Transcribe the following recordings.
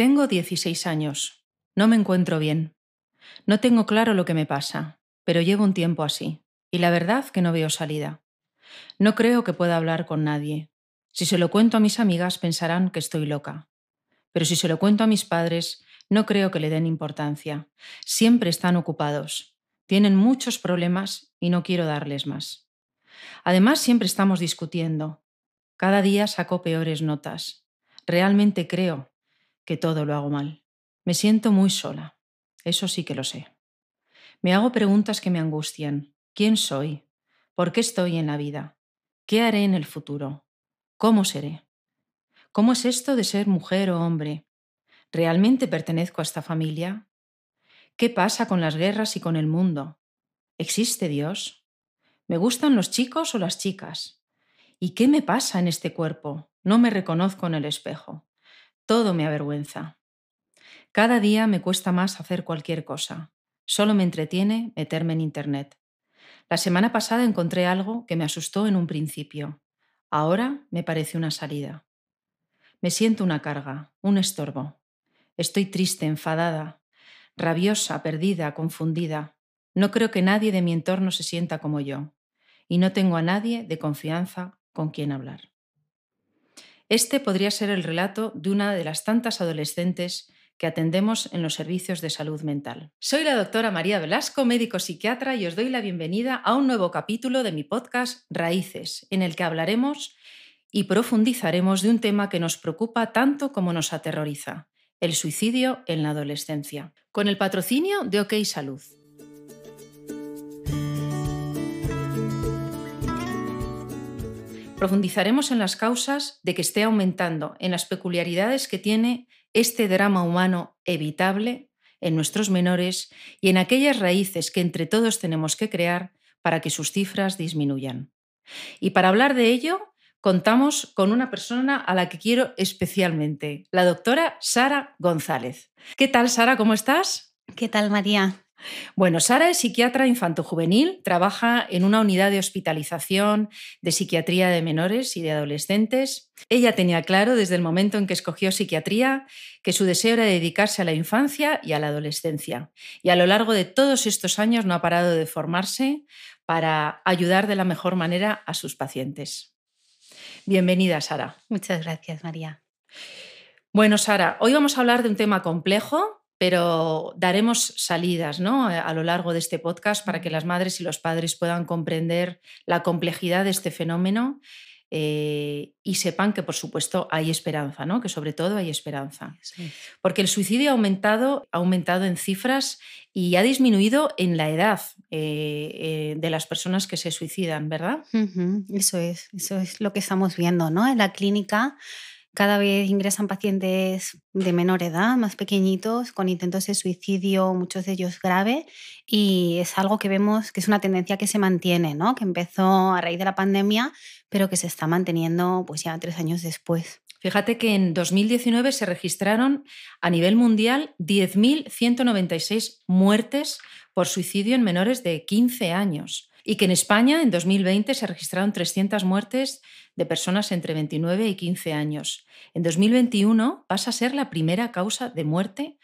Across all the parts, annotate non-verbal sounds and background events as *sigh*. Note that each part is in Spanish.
Tengo 16 años. No me encuentro bien. No tengo claro lo que me pasa, pero llevo un tiempo así, y la verdad que no veo salida. No creo que pueda hablar con nadie. Si se lo cuento a mis amigas pensarán que estoy loca. Pero si se lo cuento a mis padres, no creo que le den importancia. Siempre están ocupados. Tienen muchos problemas y no quiero darles más. Además, siempre estamos discutiendo. Cada día saco peores notas. Realmente creo que todo lo hago mal. Me siento muy sola. Eso sí que lo sé. Me hago preguntas que me angustian. ¿Quién soy? ¿Por qué estoy en la vida? ¿Qué haré en el futuro? ¿Cómo seré? ¿Cómo es esto de ser mujer o hombre? ¿Realmente pertenezco a esta familia? ¿Qué pasa con las guerras y con el mundo? ¿Existe Dios? ¿Me gustan los chicos o las chicas? ¿Y qué me pasa en este cuerpo? No me reconozco en el espejo. Todo me avergüenza. Cada día me cuesta más hacer cualquier cosa. Solo me entretiene meterme en Internet. La semana pasada encontré algo que me asustó en un principio. Ahora me parece una salida. Me siento una carga, un estorbo. Estoy triste, enfadada, rabiosa, perdida, confundida. No creo que nadie de mi entorno se sienta como yo. Y no tengo a nadie de confianza con quien hablar. Este podría ser el relato de una de las tantas adolescentes que atendemos en los servicios de salud mental. Soy la doctora María Velasco, médico psiquiatra, y os doy la bienvenida a un nuevo capítulo de mi podcast Raíces, en el que hablaremos y profundizaremos de un tema que nos preocupa tanto como nos aterroriza, el suicidio en la adolescencia, con el patrocinio de OK Salud. Profundizaremos en las causas de que esté aumentando, en las peculiaridades que tiene este drama humano evitable en nuestros menores y en aquellas raíces que entre todos tenemos que crear para que sus cifras disminuyan. Y para hablar de ello, contamos con una persona a la que quiero especialmente, la doctora Sara González. ¿Qué tal, Sara? ¿Cómo estás? ¿Qué tal, María? Bueno, Sara es psiquiatra infantojuvenil, trabaja en una unidad de hospitalización de psiquiatría de menores y de adolescentes. Ella tenía claro desde el momento en que escogió psiquiatría que su deseo era dedicarse a la infancia y a la adolescencia. Y a lo largo de todos estos años no ha parado de formarse para ayudar de la mejor manera a sus pacientes. Bienvenida, Sara. Muchas gracias, María. Bueno, Sara, hoy vamos a hablar de un tema complejo pero daremos salidas ¿no? a lo largo de este podcast para que las madres y los padres puedan comprender la complejidad de este fenómeno eh, y sepan que, por supuesto, hay esperanza, ¿no? que sobre todo hay esperanza. Porque el suicidio ha aumentado, ha aumentado en cifras y ha disminuido en la edad eh, eh, de las personas que se suicidan, ¿verdad? Eso es, eso es lo que estamos viendo ¿no? en la clínica cada vez ingresan pacientes de menor edad, más pequeñitos, con intentos de suicidio, muchos de ellos grave, y es algo que vemos que es una tendencia que se mantiene, ¿no? que empezó a raíz de la pandemia, pero que se está manteniendo pues ya tres años después. Fíjate que en 2019 se registraron a nivel mundial 10.196 muertes por suicidio en menores de 15 años y que en España en 2020 se registraron 300 muertes de personas entre 29 y 15 años. En 2021 pasa a ser la primera causa de muerte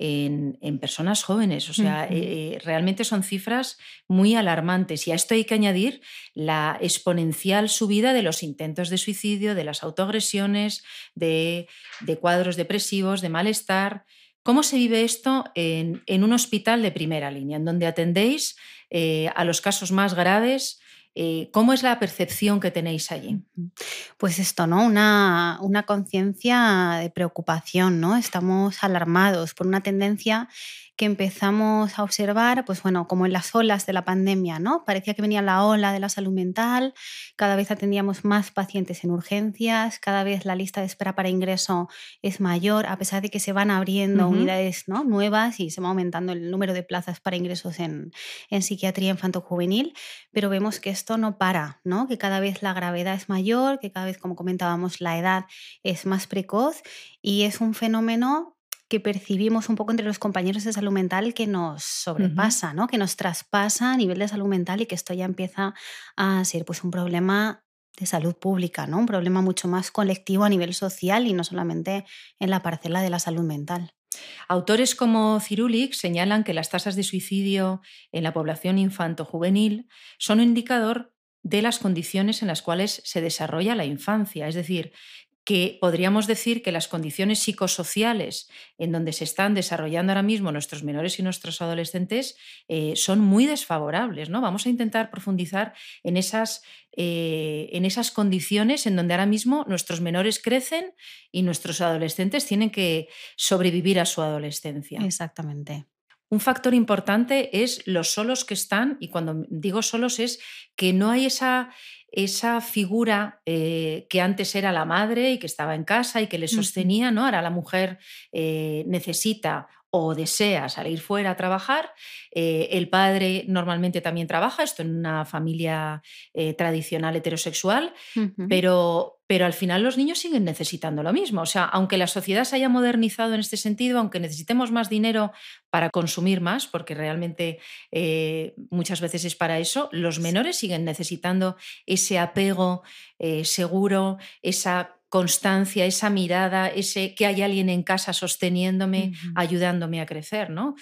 en, personas jóvenes. O sea, eh, realmente son cifras muy alarmantes. Y a esto hay que añadir la exponencial subida de los intentos de suicidio, de las autoagresiones, de, cuadros depresivos, de malestar. ¿Cómo se vive esto en, un hospital de primera línea, en donde atendéis eh, a los casos más graves? Eh, ¿Cómo es la percepción que tenéis allí? Pues esto, ¿no? Una, una conciencia de preocupación, ¿no? Estamos alarmados por una tendencia que empezamos a observar, pues bueno, como en las olas de la pandemia, ¿no? Parecía que venía la ola de la salud mental, cada vez atendíamos más pacientes en urgencias, cada vez la lista de espera para ingreso es mayor, a pesar de que se van abriendo unidades ¿no? nuevas y se va aumentando el número de plazas para ingresos en, en psiquiatría infanto-juvenil, pero vemos que esto no para, ¿no? Que cada vez la gravedad es mayor, que cada vez, como comentábamos, la edad es más precoz y es un fenómeno que percibimos un poco entre los compañeros de salud mental que nos sobrepasa, ¿no? que nos traspasa a nivel de salud mental y que esto ya empieza a ser pues, un problema de salud pública, ¿no? Un problema mucho más colectivo a nivel social y no solamente en la parcela de la salud mental. Autores como Cirulic señalan que las tasas de suicidio en la población infanto-juvenil son un indicador de las condiciones en las cuales se desarrolla la infancia, es decir, que podríamos decir que las condiciones psicosociales en donde se están desarrollando ahora mismo nuestros menores y nuestros adolescentes eh, son muy desfavorables. ¿no? Vamos a intentar profundizar en esas, eh, en esas condiciones en donde ahora mismo nuestros menores crecen y nuestros adolescentes tienen que sobrevivir a su adolescencia. Exactamente. Un factor importante es los solos que están, y cuando digo solos es que no hay esa, esa figura eh, que antes era la madre y que estaba en casa y que le sostenía, ¿no? Ahora la mujer eh, necesita o desea salir fuera a trabajar. Eh, el padre normalmente también trabaja, esto en una familia eh, tradicional heterosexual, pero, pero al final los niños siguen necesitando lo mismo. O sea, aunque la sociedad se haya modernizado en este sentido, aunque necesitemos más dinero para consumir más, porque realmente eh, muchas veces es para eso, los menores siguen necesitando ese apego seguro, esa constancia, esa mirada, ese que hay alguien en casa sosteniéndome, ayudándome a crecer, ¿no?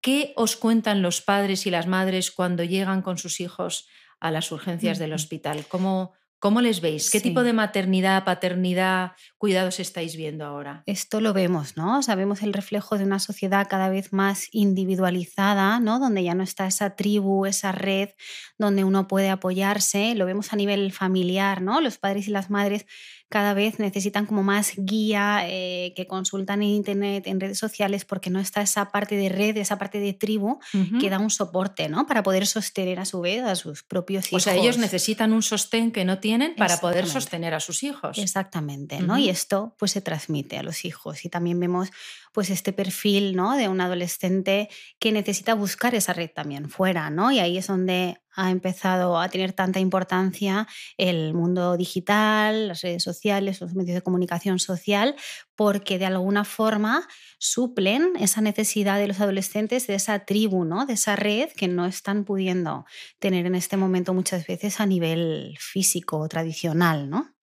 ¿Qué os cuentan los padres y las madres cuando llegan con sus hijos a las urgencias del hospital? ¿Cómo, ¿Cómo les veis? ¿Qué tipo de maternidad, paternidad, cuidados estáis viendo ahora? Esto lo vemos, ¿no? Sabemos el reflejo de una sociedad cada vez más individualizada, ¿no? Donde ya no está esa tribu, esa red donde uno puede apoyarse. Lo vemos a nivel familiar, ¿no? Los padres y las madres cada vez necesitan como más guía, eh, que consultan en internet, en redes sociales, porque no está esa parte de red, esa parte de tribu que da un soporte, ¿no? Para poder sostener a su vez a sus propios hijos. O sea, ellos necesitan un sostén que no tienen para poder sostener a sus hijos. Exactamente, ¿no? Y esto pues se transmite a los hijos. Y también vemos pues este perfil, ¿no? De un adolescente que necesita buscar esa red también fuera, ¿no? Y ahí es donde ha empezado a tener tanta importancia el mundo digital, las redes sociales, los medios de comunicación social, porque de alguna forma suplen esa necesidad de los adolescentes de esa tribu, ¿no? de esa red que no están pudiendo tener en este momento muchas veces a nivel físico tradicional. ¿no?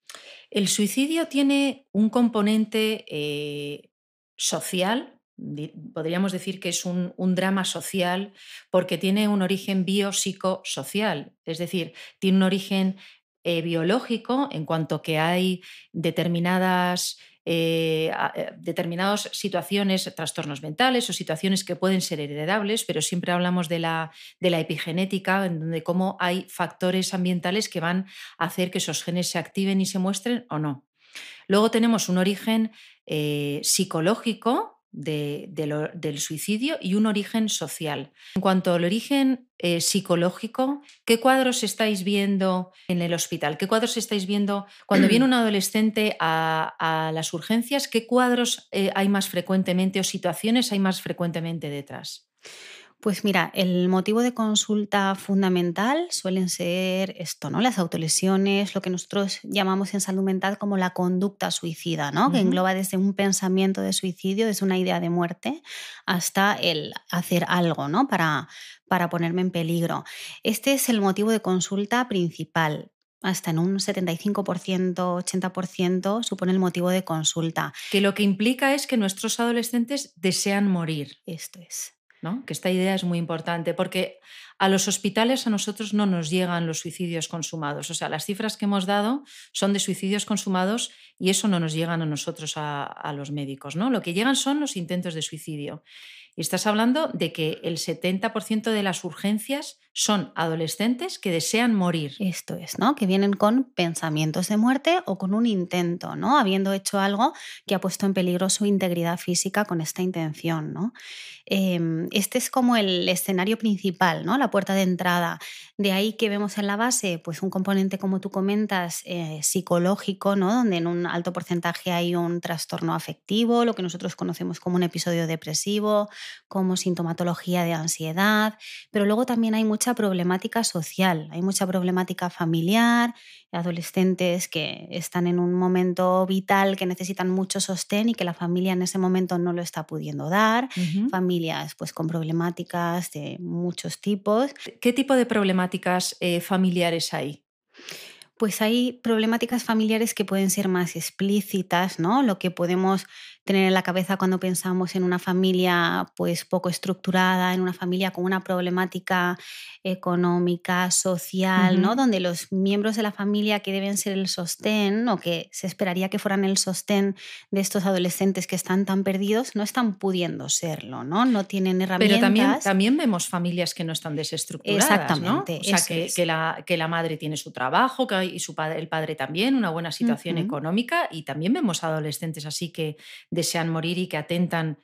El suicidio tiene un componente eh, social podríamos decir que es un, drama social porque tiene un origen biopsicosocial, es decir, tiene un origen eh, biológico en cuanto que hay determinadas, eh, eh, situaciones, trastornos mentales o situaciones que pueden ser heredables, pero siempre hablamos de la, de la epigenética, en donde cómo hay factores ambientales que van a hacer que esos genes se activen y se muestren o no. Luego tenemos un origen psicológico, del suicidio y un origen social. En cuanto al origen eh, psicológico, ¿qué cuadros estáis viendo en el hospital? ¿Qué cuadros estáis viendo cuando viene un adolescente a, las urgencias? ¿Qué cuadros eh, hay más frecuentemente o situaciones hay más frecuentemente detrás? Pues mira, el motivo de consulta fundamental suelen ser esto, ¿no? Las autolesiones, lo que nosotros llamamos en salud mental como la conducta suicida, ¿no? Que engloba desde un pensamiento de suicidio, desde una idea de muerte, hasta el hacer algo, ¿no? Para, para ponerme en peligro. Este es el motivo de consulta principal hasta en un 75%, 80% supone el motivo de consulta. Que lo que implica es que nuestros adolescentes desean morir. Esto es. Que esta idea es muy importante porque a los hospitales a nosotros no nos llegan los suicidios consumados. O sea, las cifras que hemos dado son de suicidios consumados y eso no nos llegan a nosotros, a, los médicos. ¿no? Lo que llegan son los intentos de suicidio. Y estás hablando de que el 70% de las urgencias son adolescentes que desean morir. Esto es, ¿no? Que vienen con pensamientos de muerte o con un intento, ¿no? Habiendo hecho algo que ha puesto en peligro su integridad física con esta intención, ¿no? Em, este es como el escenario principal, ¿no? La puerta de entrada. De ahí que vemos en la base, pues un componente, como tú comentas, eh, psicológico, ¿no? Donde en un alto porcentaje hay un trastorno afectivo, lo que nosotros conocemos como un episodio depresivo, como sintomatología de ansiedad, pero luego también hay mucha problemática social, hay mucha problemática familiar, adolescentes que están en un momento vital que necesitan mucho sostén y que la familia en ese momento no lo está pudiendo dar, familias pues con problemáticas de muchos tipos. ¿Qué tipo de problemáticas eh, familiares hay? Pues hay problemáticas familiares que pueden ser más explícitas, ¿no? Lo que podemos tener en la cabeza cuando pensamos en una familia pues poco estructurada, en una familia con una problemática económica, social, ¿no? Donde los miembros de la familia que deben ser el sostén o que se esperaría que fueran el sostén de estos adolescentes que están tan perdidos, no están pudiendo serlo, ¿no? No tienen Pero también, herramientas. también vemos familias que no están desestructuradas, ¿no? Exactamente, O sea, eso que, es. que la, que la madre tiene su trabajo que, y su padre, el padre también, una buena situación económica, y también vemos adolescentes así que desean morir y que atentan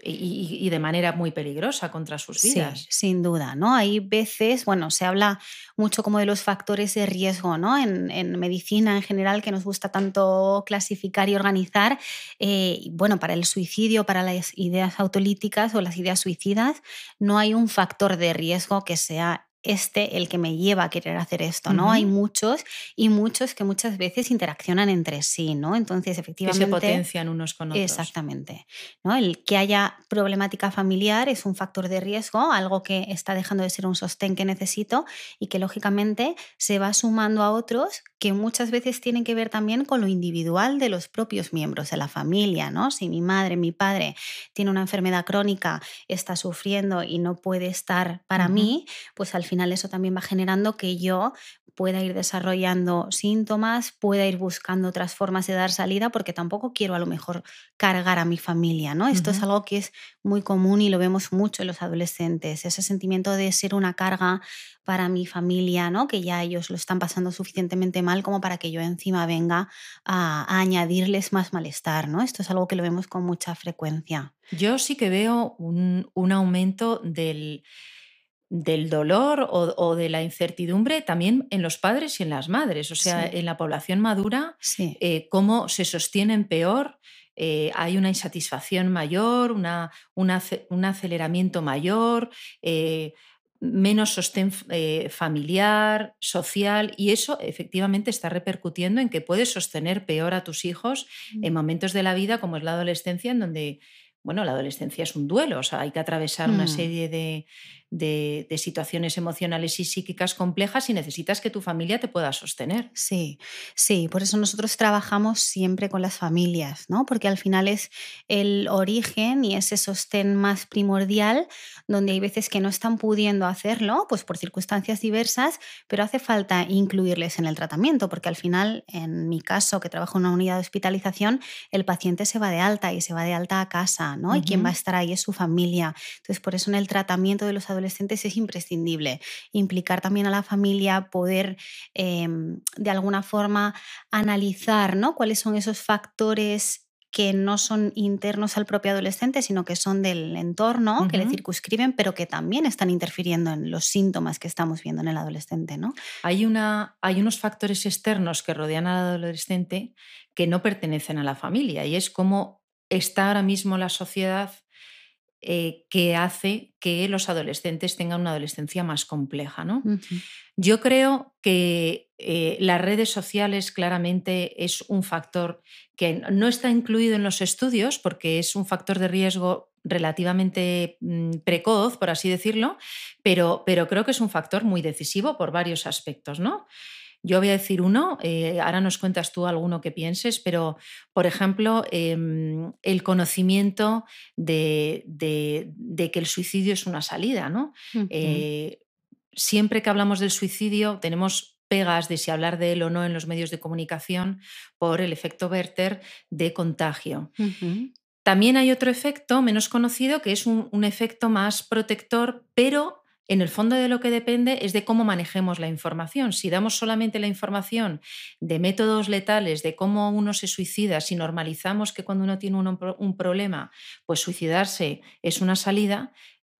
y, de manera muy peligrosa contra sus Sí, vidas. sin duda, ¿no? Hay veces, bueno, se habla mucho como de los factores de riesgo, ¿no? En, en medicina en general, que nos gusta tanto clasificar y organizar. eh, bueno, para el suicidio, para las ideas autolíticas o las ideas suicidas, no hay un factor de riesgo que sea este el que me lleva a querer hacer esto, ¿no? Hay muchos y muchos que muchas veces interaccionan entre sí, ¿no? Entonces, Que se efectivamente, potencian unos con otros. Exactamente. ¿no? El que haya problemática familiar es un factor de riesgo, algo que está dejando de ser un sostén que necesito y que lógicamente se va sumando a otros que muchas veces tienen que ver también con lo individual de los propios miembros de la familia. ¿no? Si mi madre, mi padre tiene una enfermedad crónica, está sufriendo y no puede estar para mí, pues al final eso también va generando que yo pueda ir desarrollando síntomas, pueda ir buscando otras formas de dar salida, porque tampoco quiero a lo mejor cargar a mi familia, ¿no? Esto es algo que es muy común y lo vemos mucho en los adolescentes, ese sentimiento de ser una carga para mi familia, ¿no? Que ya ellos lo están pasando suficientemente mal como para que yo encima venga a, a añadirles más malestar, ¿no? Esto es algo que lo vemos con mucha frecuencia. Yo sí que veo un, un aumento del, del dolor o, o de la incertidumbre también en los padres y en las madres. O sea, Sí, en la población madura, sí. eh, cómo se sostienen peor, eh, hay una insatisfacción mayor, una, un ace- un aceleramiento mayor, eh, menos sostén familiar, social, y eso efectivamente está repercutiendo en que puedes sostener peor a tus hijos en momentos de la vida como es la adolescencia, en donde, bueno, la adolescencia es un duelo, o sea, hay que atravesar una Mm. serie de, de- de situaciones emocionales y psíquicas complejas y necesitas que tu familia te pueda sostener. Sí, sí, por eso nosotros trabajamos siempre con las familias, ¿no? Porque al final es el origen y ese sostén más primordial, donde hay veces que no están pudiendo hacerlo, pues por circunstancias diversas, pero hace falta incluirles en el tratamiento, porque al final, en mi caso, que trabajo en una unidad de hospitalización, el paciente se va de alta y se va de alta a casa, ¿no? Y quien va a estar ahí es su familia. Entonces, por eso en el tratamiento de los adolescentes es imprescindible implicar también a la familia, poder em, de alguna forma analizar ¿no? cuáles son esos factores que no son internos al propio adolescente, sino que son del entorno, que le circunscriben, pero que también están interfiriendo en los síntomas que estamos viendo en el adolescente, ¿no? Hay, una, hay unos factores externos que rodean al adolescente que no pertenecen a la familia y es cómo está ahora mismo la sociedad eh, que hace que los adolescentes tengan una adolescencia más compleja. ¿no? Yo creo que eh, las redes sociales claramente es un factor que no está incluido en los estudios porque es un factor de riesgo relativamente mm, precoz, por así decirlo, pero, pero creo que es un factor muy decisivo por varios aspectos. ¿no? Yo voy a decir uno, eh, ahora nos cuentas tú alguno que pienses, pero por ejemplo, em, el conocimiento de, de- de que el suicidio es una salida, ¿no? Eh, siempre que hablamos del suicidio tenemos pegas de si hablar de él o no en los medios de comunicación por el efecto Werther de contagio. También hay otro efecto menos conocido que es un, un efecto más protector, pero en el fondo de lo que depende es de cómo manejemos la información. Si damos solamente la información de métodos letales, de cómo uno se suicida, si normalizamos que cuando uno tiene un, pro- un problema, pues suicidarse es una salida,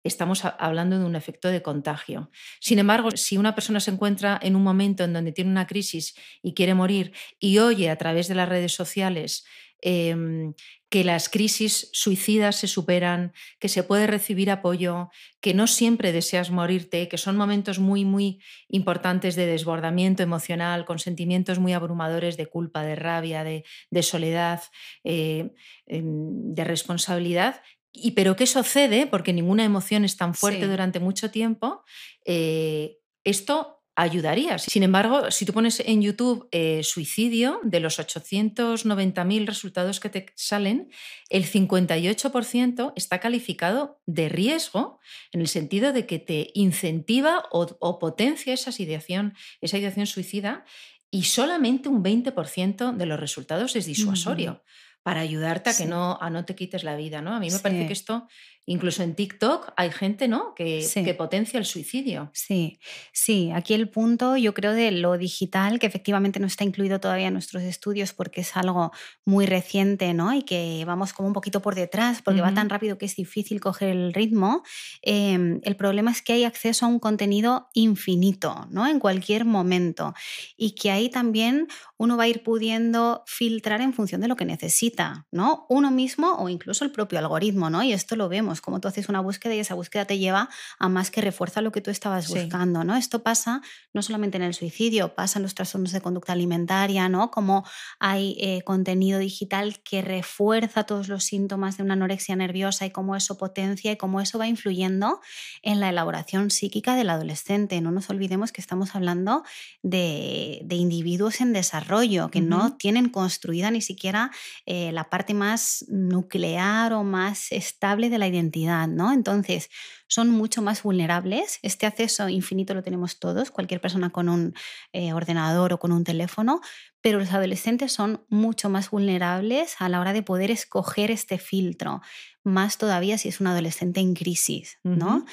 estamos hablando de un efecto de contagio. Sin embargo, si una persona se encuentra en un momento en donde tiene una crisis y quiere morir y oye a través de las redes sociales em, que las crisis suicidas se superan, que se puede recibir apoyo, que no siempre deseas morirte, que son momentos muy, muy importantes de desbordamiento emocional, con sentimientos muy abrumadores de culpa, de rabia, de, de soledad, eh, em, de responsabilidad. Y pero que eso cede, porque ninguna emoción es tan fuerte Sí. durante mucho tiempo, eh, esto ayudaría. Sin embargo, si tú pones en YouTube eh, suicidio, de los 890.000 resultados que te salen, el 58% está calificado de riesgo en el sentido de que te incentiva o, potencia esa ideación, esa ideación suicida y solamente un 20% de los resultados es disuasorio para ayudarte a que no, a no te quites la vida. ¿no? A mí me parece que esto Incluso en TikTok hay gente ¿no? que, que, potencia el suicidio. Sí, sí. Aquí el punto, yo creo, de lo digital, que efectivamente no está incluido todavía en nuestros estudios porque es algo muy reciente ¿no? y que vamos como un poquito por detrás porque va tan rápido que es difícil coger el ritmo. Em, el problema es que hay acceso a un contenido infinito ¿no? en cualquier momento y que ahí también uno va a ir pudiendo filtrar en función de lo que necesita, ¿no? Uno mismo o incluso el propio algoritmo, ¿no? Y esto lo vemos como tú haces una búsqueda y esa búsqueda te lleva a más que refuerza lo que tú estabas buscando, ¿no? Esto pasa no solamente en el suicidio, pasa en los trastornos de conducta alimentaria, ¿no? Como hay eh, contenido digital que refuerza todos los síntomas de una anorexia nerviosa y cómo eso potencia y cómo eso va influyendo en la elaboración psíquica del adolescente. No nos olvidemos que estamos hablando de, individuos en desarrollo, que no tienen construida ni siquiera eh, la parte más nuclear o más estable de la identidad ¿no? Entonces, son mucho más vulnerables. Este acceso infinito lo tenemos todos, cualquier persona con un eh, ordenador o con un teléfono, pero los adolescentes son mucho más vulnerables a la hora de poder escoger este filtro, más todavía si es un adolescente en crisis, ¿no?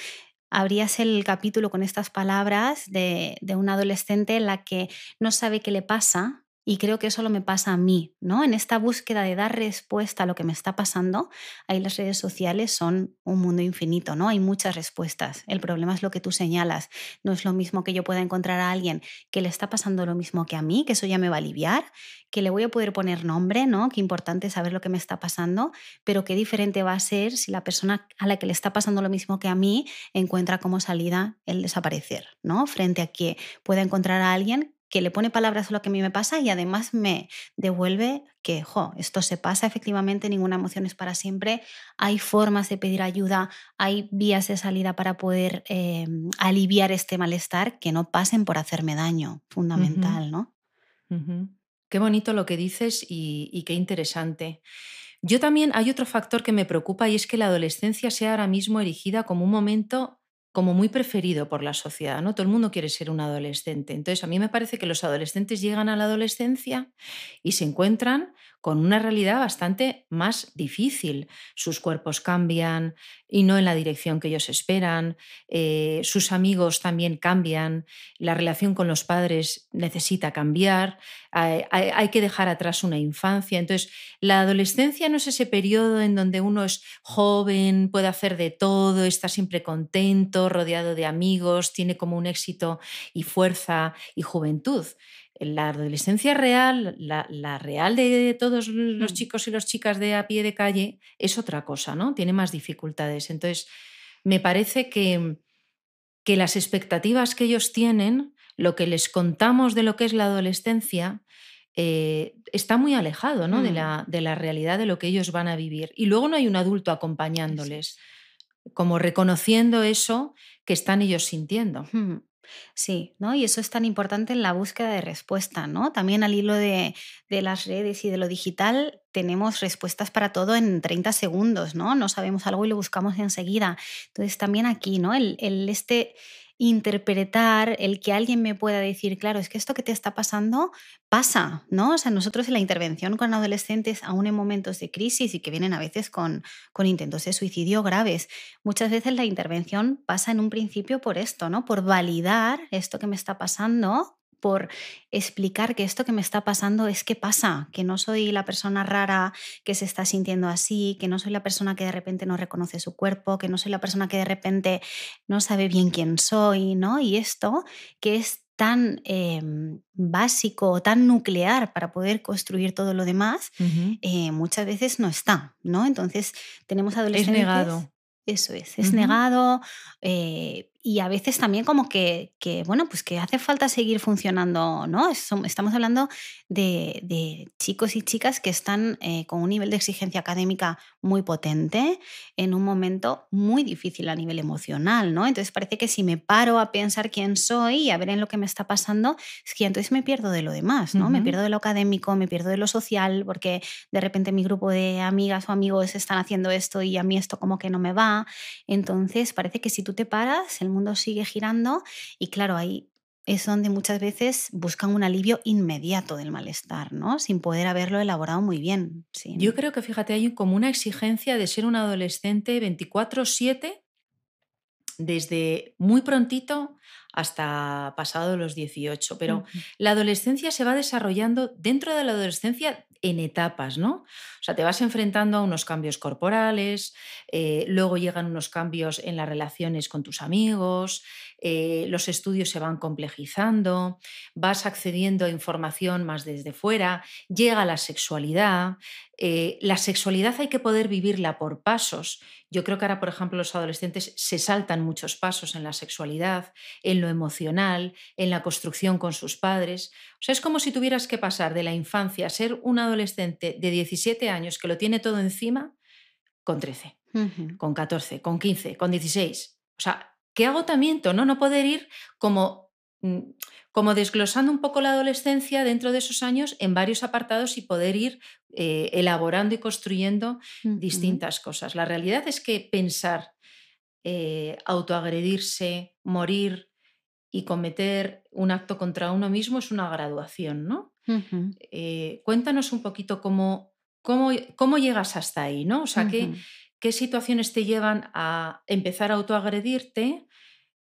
Abrías el capítulo con estas palabras de, de un adolescente en la que no sabe qué le pasa, y creo que eso lo me pasa a mí, ¿no? En esta búsqueda de dar respuesta a lo que me está pasando, ahí las redes sociales son un mundo infinito, ¿no? Hay muchas respuestas. El problema es lo que tú señalas. No es lo mismo que yo pueda encontrar a alguien que le está pasando lo mismo que a mí, que eso ya me va a aliviar, que le voy a poder poner nombre, ¿no? Qué importante saber lo que me está pasando, pero qué diferente va a ser si la persona a la que le está pasando lo mismo que a mí encuentra como salida el desaparecer, ¿no? Frente a que pueda encontrar a alguien que le pone palabras a lo que a mí me pasa y además me devuelve que, jo, esto se pasa efectivamente, ninguna emoción es para siempre, hay formas de pedir ayuda, hay vías de salida para poder em, aliviar este malestar que no pasen por hacerme daño, fundamental, ¿no? Qué bonito lo que dices y, y qué interesante. Yo también hay otro factor que me preocupa y es que la adolescencia sea ahora mismo erigida como un momento como muy preferido por la sociedad, ¿no? Todo el mundo quiere ser un adolescente. Entonces, a mí me parece que los adolescentes llegan a la adolescencia y se encuentran con una realidad bastante más difícil. Sus cuerpos cambian y no en la dirección que ellos esperan, eh, sus amigos también cambian, la relación con los padres necesita cambiar, hay, hay, que dejar atrás una infancia. Entonces, la adolescencia no es ese periodo en donde uno es joven, puede hacer de todo, está siempre contento, rodeado de amigos, tiene como un éxito y fuerza y juventud la adolescencia real, la, real de todos los mm. chicos y las chicas de a pie de calle, es otra cosa, ¿no? Tiene más dificultades. Entonces, me parece que, que las expectativas que ellos tienen, lo que les contamos de lo que es la adolescencia, eh, está muy alejado ¿no? de, mm. la, de, la, realidad de lo que ellos van a vivir. Y luego no hay un adulto acompañándoles, como reconociendo eso que están ellos sintiendo. Mm. Sí, ¿no? Y eso es tan importante en la búsqueda de respuesta, ¿no? También al hilo de, las redes y de lo digital, tenemos respuestas para todo en 30 segundos, ¿no? No sabemos algo y lo buscamos enseguida. Entonces, también aquí, ¿no? el este interpretar, el que alguien me pueda decir, claro, es que esto que te está pasando pasa, ¿no? O sea, nosotros en la intervención con adolescentes, aún en momentos de crisis y que vienen a veces con, con intentos de suicidio graves, muchas veces la intervención pasa en un principio por esto, ¿no? Por validar esto que me está pasando por explicar que esto que me está pasando es que pasa, que no soy la persona rara que se está sintiendo así, que no soy la persona que de repente no reconoce su cuerpo, que no soy la persona que de repente no sabe bien quién soy, ¿no? Y esto que es tan em, básico o tan nuclear para poder construir todo lo demás, eh, muchas veces no está, ¿no? Entonces tenemos adolescentes... Es negado. Eso es, es negado eh, y a veces también como que, que, bueno, pues que hace falta seguir funcionando, ¿no? Estamos hablando de, de chicos y chicas que están eh, con un nivel de exigencia académica muy potente en un momento muy difícil a nivel emocional, ¿no? Entonces parece que si me paro a pensar quién soy y a ver en lo que me está pasando, es que entonces me pierdo de lo demás, ¿no? Me pierdo de lo académico, me pierdo de lo social, porque de repente mi grupo de amigas o amigos están haciendo esto y a mí esto como que no me va. Entonces parece que si tú te paras, el mundo sigue girando y claro, ahí es donde muchas veces buscan un alivio inmediato del malestar, ¿no? Sin poder haberlo elaborado muy bien. Yo creo que, fíjate, hay como una exigencia de ser un adolescente 24/7 desde muy prontito hasta pasado los 18, pero la adolescencia se va desarrollando dentro de la adolescencia en etapas, ¿no? O sea, te vas enfrentando a unos cambios corporales, eh, luego llegan unos cambios en las relaciones con tus amigos, eh, los estudios se van complejizando, vas accediendo a información más desde fuera, llega la sexualidad. Eh, la sexualidad hay que poder vivirla por pasos. Yo creo que ahora, por ejemplo, los adolescentes se saltan muchos pasos en la sexualidad, en lo emocional, en la construcción con sus padres. O sea, es como si tuvieras que pasar de la infancia a ser un adolescente de 17 años que lo tiene todo encima con 13, con 14, con 15, con 16. O sea, qué agotamiento, ¿no? No poder ir como, mm, como desglosando un poco la adolescencia dentro de esos años en varios apartados y poder ir eh, elaborando y construyendo distintas cosas. La realidad es que pensar, eh, autoagredirse, morir y cometer un acto contra uno mismo es una graduación, ¿no? Eh, cuéntanos un poquito cómo, cómo, cómo, llegas hasta ahí, ¿no? O sea, qué situaciones te llevan a empezar a autoagredirte.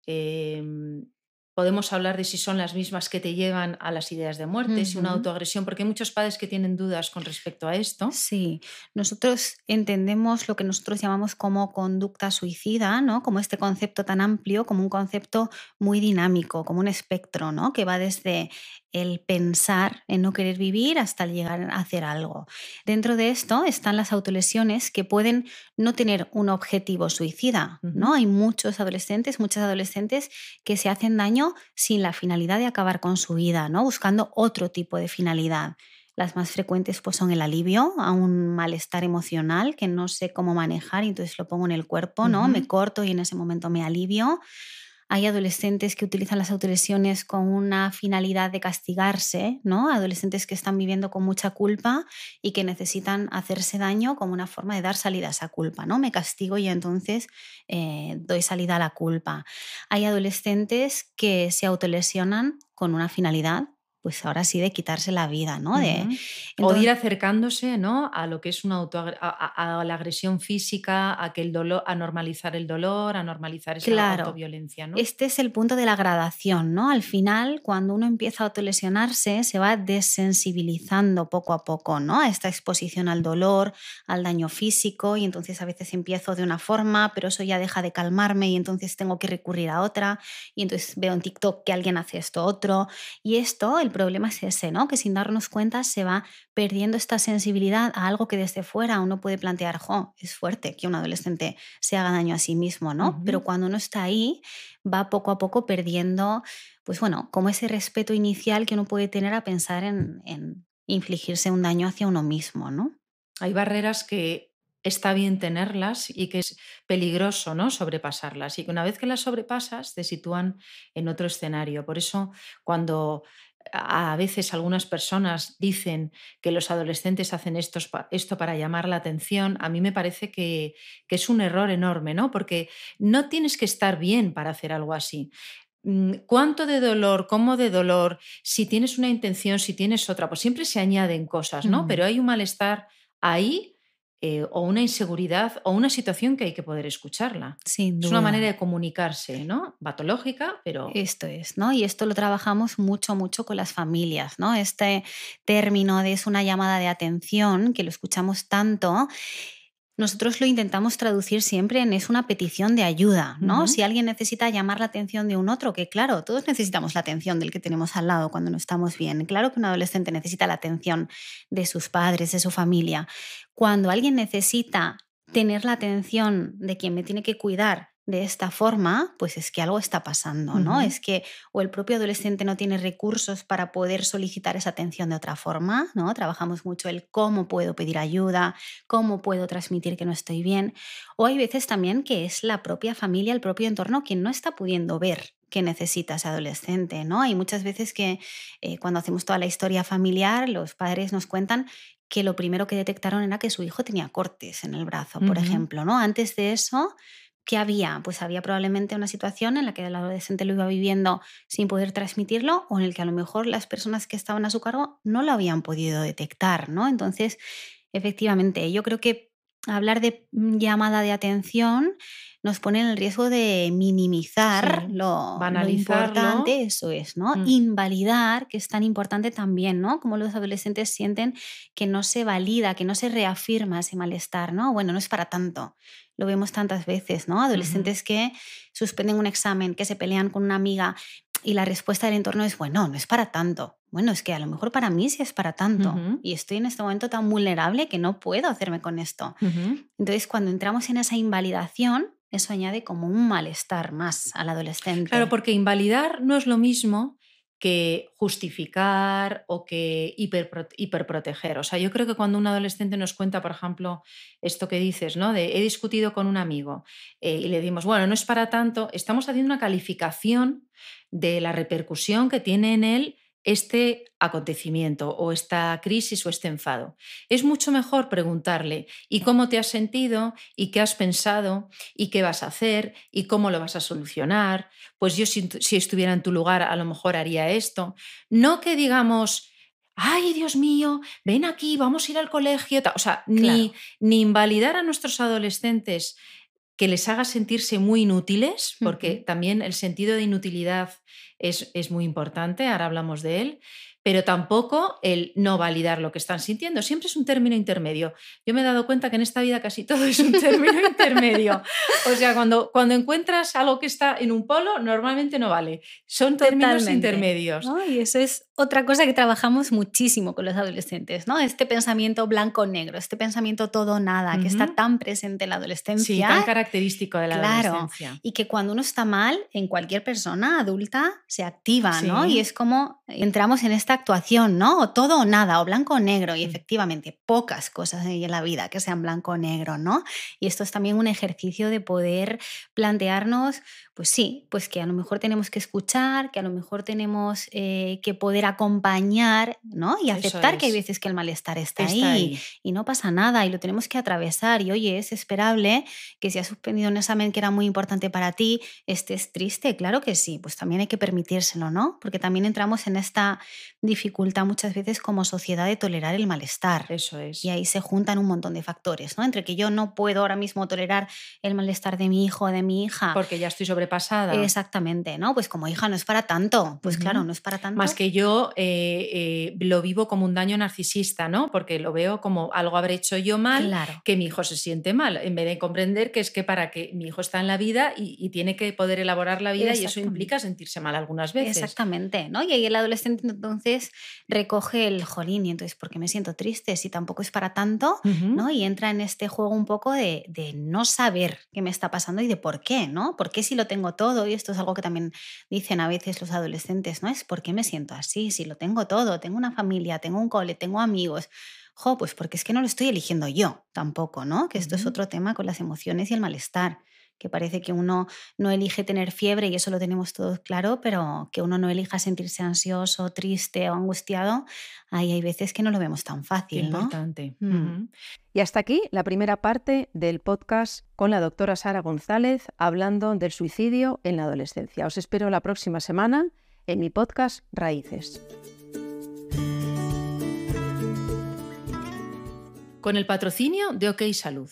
Em, podemos hablar de si son las mismas que te llevan a las ideas de muerte, si una autoagresión, porque hay muchos padres que tienen dudas con respecto a esto. Sí, nosotros entendemos lo que nosotros llamamos como conducta suicida, ¿no? Como este concepto tan amplio, como un concepto muy dinámico, como un espectro, ¿no? Que va desde el pensar en no querer vivir hasta llegar a hacer algo. Dentro de esto están las autolesiones que pueden no tener un objetivo suicida, ¿no? Hay muchos adolescentes, muchas adolescentes que se hacen daño sin la finalidad de acabar con su vida, ¿no? Buscando otro tipo de finalidad. Las más frecuentes pues, son el alivio a un malestar emocional que no sé cómo manejar y entonces lo pongo en el cuerpo, ¿no? Me corto y en ese momento me alivio. Hay adolescentes que utilizan las autolesiones con una finalidad de castigarse, ¿no? Adolescentes que están viviendo con mucha culpa y que necesitan hacerse daño como una forma de dar salida a esa culpa, ¿no? Me castigo y entonces eh, doy salida a la culpa. Hay adolescentes que se autolesionan con una finalidad pues ahora sí de quitarse la vida, ¿no? de, o ir acercándose, ¿no? A lo que es una auto, a, la agresión física, a que el dolor, a normalizar el dolor, a normalizar esa claro, autoviolencia, ¿no? Este es el punto de la gradación, ¿no? Al final, cuando uno empieza a autolesionarse, se va desensibilizando poco a poco, ¿no? A esta exposición al dolor, al daño físico, y entonces a veces empiezo de una forma, pero eso ya deja de calmarme y entonces tengo que recurrir a otra, y entonces veo en TikTok que alguien hace esto otro, y esto, el problema es ese, ¿no? Que sin darnos cuenta se va perdiendo esta sensibilidad a algo que desde fuera uno puede plantear, jo, es fuerte que un adolescente se haga daño a sí mismo, ¿no? Pero cuando uno está ahí, va poco a poco perdiendo, pues bueno, como ese respeto inicial que uno puede tener a pensar en, en infligirse un daño hacia uno mismo, ¿no? Hay barreras que está bien tenerlas y que es peligroso ¿no? sobrepasarlas y que una vez que las sobrepasas te sitúan en otro escenario. Por eso cuando a veces algunas personas dicen que los adolescentes hacen esto, esto para llamar la atención, a mí me parece que, es un error enorme, ¿no? Porque no tienes que estar bien para hacer algo así. Mm, ¿Cuánto de dolor? ¿Cómo de dolor? Si tienes una intención, si tienes otra, pues siempre se añaden cosas, ¿no? Pero hay un malestar ahí eh, o una inseguridad o una situación que hay que poder escucharla. Es una manera de comunicarse, ¿no? Patológica, pero... Esto es, ¿no? Y esto lo trabajamos mucho, mucho con las familias, ¿no? Este término de es una llamada de atención, que lo escuchamos tanto nosotros lo intentamos traducir siempre en es una petición de ayuda, ¿no? Si alguien necesita llamar la atención de un otro, que claro, todos necesitamos la atención del que tenemos al lado cuando no estamos bien. Claro que un adolescente necesita la atención de sus padres, de su familia. Cuando alguien necesita tener la atención de quien me tiene que cuidar de esta forma, pues es que algo está pasando, ¿no? Es que o el propio adolescente no tiene recursos para poder solicitar esa atención de otra forma, ¿no? Trabajamos mucho el cómo puedo pedir ayuda, cómo puedo transmitir que no estoy bien, o hay veces también que es la propia familia, el propio entorno quien no está pudiendo ver que necesita ese adolescente, ¿no? Hay muchas veces que eh, cuando hacemos toda la historia familiar, los padres nos cuentan que lo primero que detectaron era que su hijo tenía cortes en el brazo, por ejemplo, ¿no? Antes de eso, ¿qué había? Pues había probablemente una situación en la que el adolescente lo iba viviendo sin poder transmitirlo o en el que a lo mejor las personas que estaban a su cargo no lo habían podido detectar, ¿no? Entonces, efectivamente, yo creo que hablar de mm, llamada de atención nos pone en el riesgo de minimizar Sí, lo, importante, eso es, ¿no? Mm. Invalidar, que es tan importante también, ¿no? Como los adolescentes sienten que no se valida, que no se reafirma ese malestar, ¿no? Bueno, no es para tanto. Lo vemos tantas veces, ¿no? Adolescentes que suspenden un examen, que se pelean con una amiga y la respuesta del entorno es, bueno, no es para tanto. Bueno, es que a lo mejor para mí sí es para tanto. Y estoy en este momento tan vulnerable que no puedo hacerme con esto. Entonces, cuando entramos en esa invalidación, eso añade como un malestar más al adolescente. Claro, porque invalidar no es lo mismo que justificar o que hiperpro- hiperproteger. O sea, yo creo que cuando un adolescente nos cuenta, por ejemplo, esto que dices, ¿no? He discutido con un amigo eh, y le dimos, bueno, no es para tanto, estamos haciendo una calificación de la repercusión que tiene en él este acontecimiento o esta crisis o este enfado. Es mucho mejor preguntarle, ¿y cómo te has sentido? ¿Y qué has pensado? ¿Y qué vas a hacer? ¿Y cómo lo vas a solucionar? Pues yo si, si estuviera en tu lugar a lo mejor haría esto. No que digamos, ay Dios mío, ven aquí, vamos a ir al colegio. ta-". O sea, ni, ni invalidar a nuestros adolescentes que les haga sentirse muy inútiles, porque también el sentido de inutilidad es, es muy importante, ahora hablamos de él, pero tampoco el no validar lo que están sintiendo. Siempre es un término intermedio. Yo me he dado cuenta que en esta vida casi *laughs* todo es un término intermedio. O sea, cuando, cuando encuentras algo que está en un polo, normalmente no vale. Son términos intermedios. ¿no? Y eso es otra cosa que trabajamos muchísimo con los adolescentes, ¿no? Este pensamiento blanco-negro, este pensamiento todo-nada, que está tan presente en la Sí, adolescencia. tan característico de la Claro, adolescencia. y que cuando uno está mal, en cualquier persona adulta se activa, ¿no? Sí. Y es como entramos en esta actuación, ¿no? O todo o nada, o blanco o negro. Y efectivamente, pocas cosas hay en la vida que sean blanco o negro, ¿no? Y esto es también un ejercicio de poder plantearnos, pues sí, pues que a lo mejor tenemos que escuchar, que a lo mejor tenemos eh, que poder acompañar, ¿no? Y aceptar que hay es. veces que el malestar está, Está ahí ahí. y no pasa nada y lo tenemos que atravesar. Y oye, es esperable que si has suspendido un examen que era muy importante para ti, estés triste. Claro que sí, pues también hay que permitírselo, ¿no? Porque también entramos en esta dificultad muchas veces como sociedad de tolerar el malestar. Eso es. Y ahí se juntan un montón de factores, ¿no? Entre que yo no puedo ahora mismo tolerar el malestar de mi hijo o de mi hija. Porque ya estoy sobrepasada. Exactamente, ¿no? Pues como hija no es para tanto. Pues claro, no es para tanto. Más que yo eh, eh, lo vivo como un daño narcisista, ¿no? Porque lo veo como algo habré hecho yo mal, Claro. que mi hijo se siente mal, en vez de comprender que es que para que mi hijo está en la vida y, y tiene que poder elaborar la vida y eso implica sentirse mal algunas veces. Exactamente, ¿no? Y ahí el adolescente entonces recoge el jolín y entonces, ¿por qué me siento triste si tampoco es para tanto? ¿no? Y entra en este juego un poco de, de no saber qué me está pasando y de por qué, ¿no? ¿Por qué si lo tengo todo? Y esto es algo que también dicen a veces los adolescentes, ¿no? Es ¿por qué me siento así? Si lo tengo todo, tengo una familia, tengo un cole, tengo amigos. Jo, pues porque es que no lo estoy eligiendo yo tampoco, ¿no? Que esto es otro tema con las emociones y el malestar que parece que uno no elige tener fiebre y eso lo tenemos todos claro, pero que uno no elija sentirse ansioso, triste o angustiado, ahí hay veces que no lo vemos tan Qué fácil, ¿no? importante. Mm. Y hasta aquí la primera parte del podcast con la doctora Sara González hablando del suicidio en la adolescencia. Os espero la próxima semana en mi podcast Raíces. Con el patrocinio de OK Salud.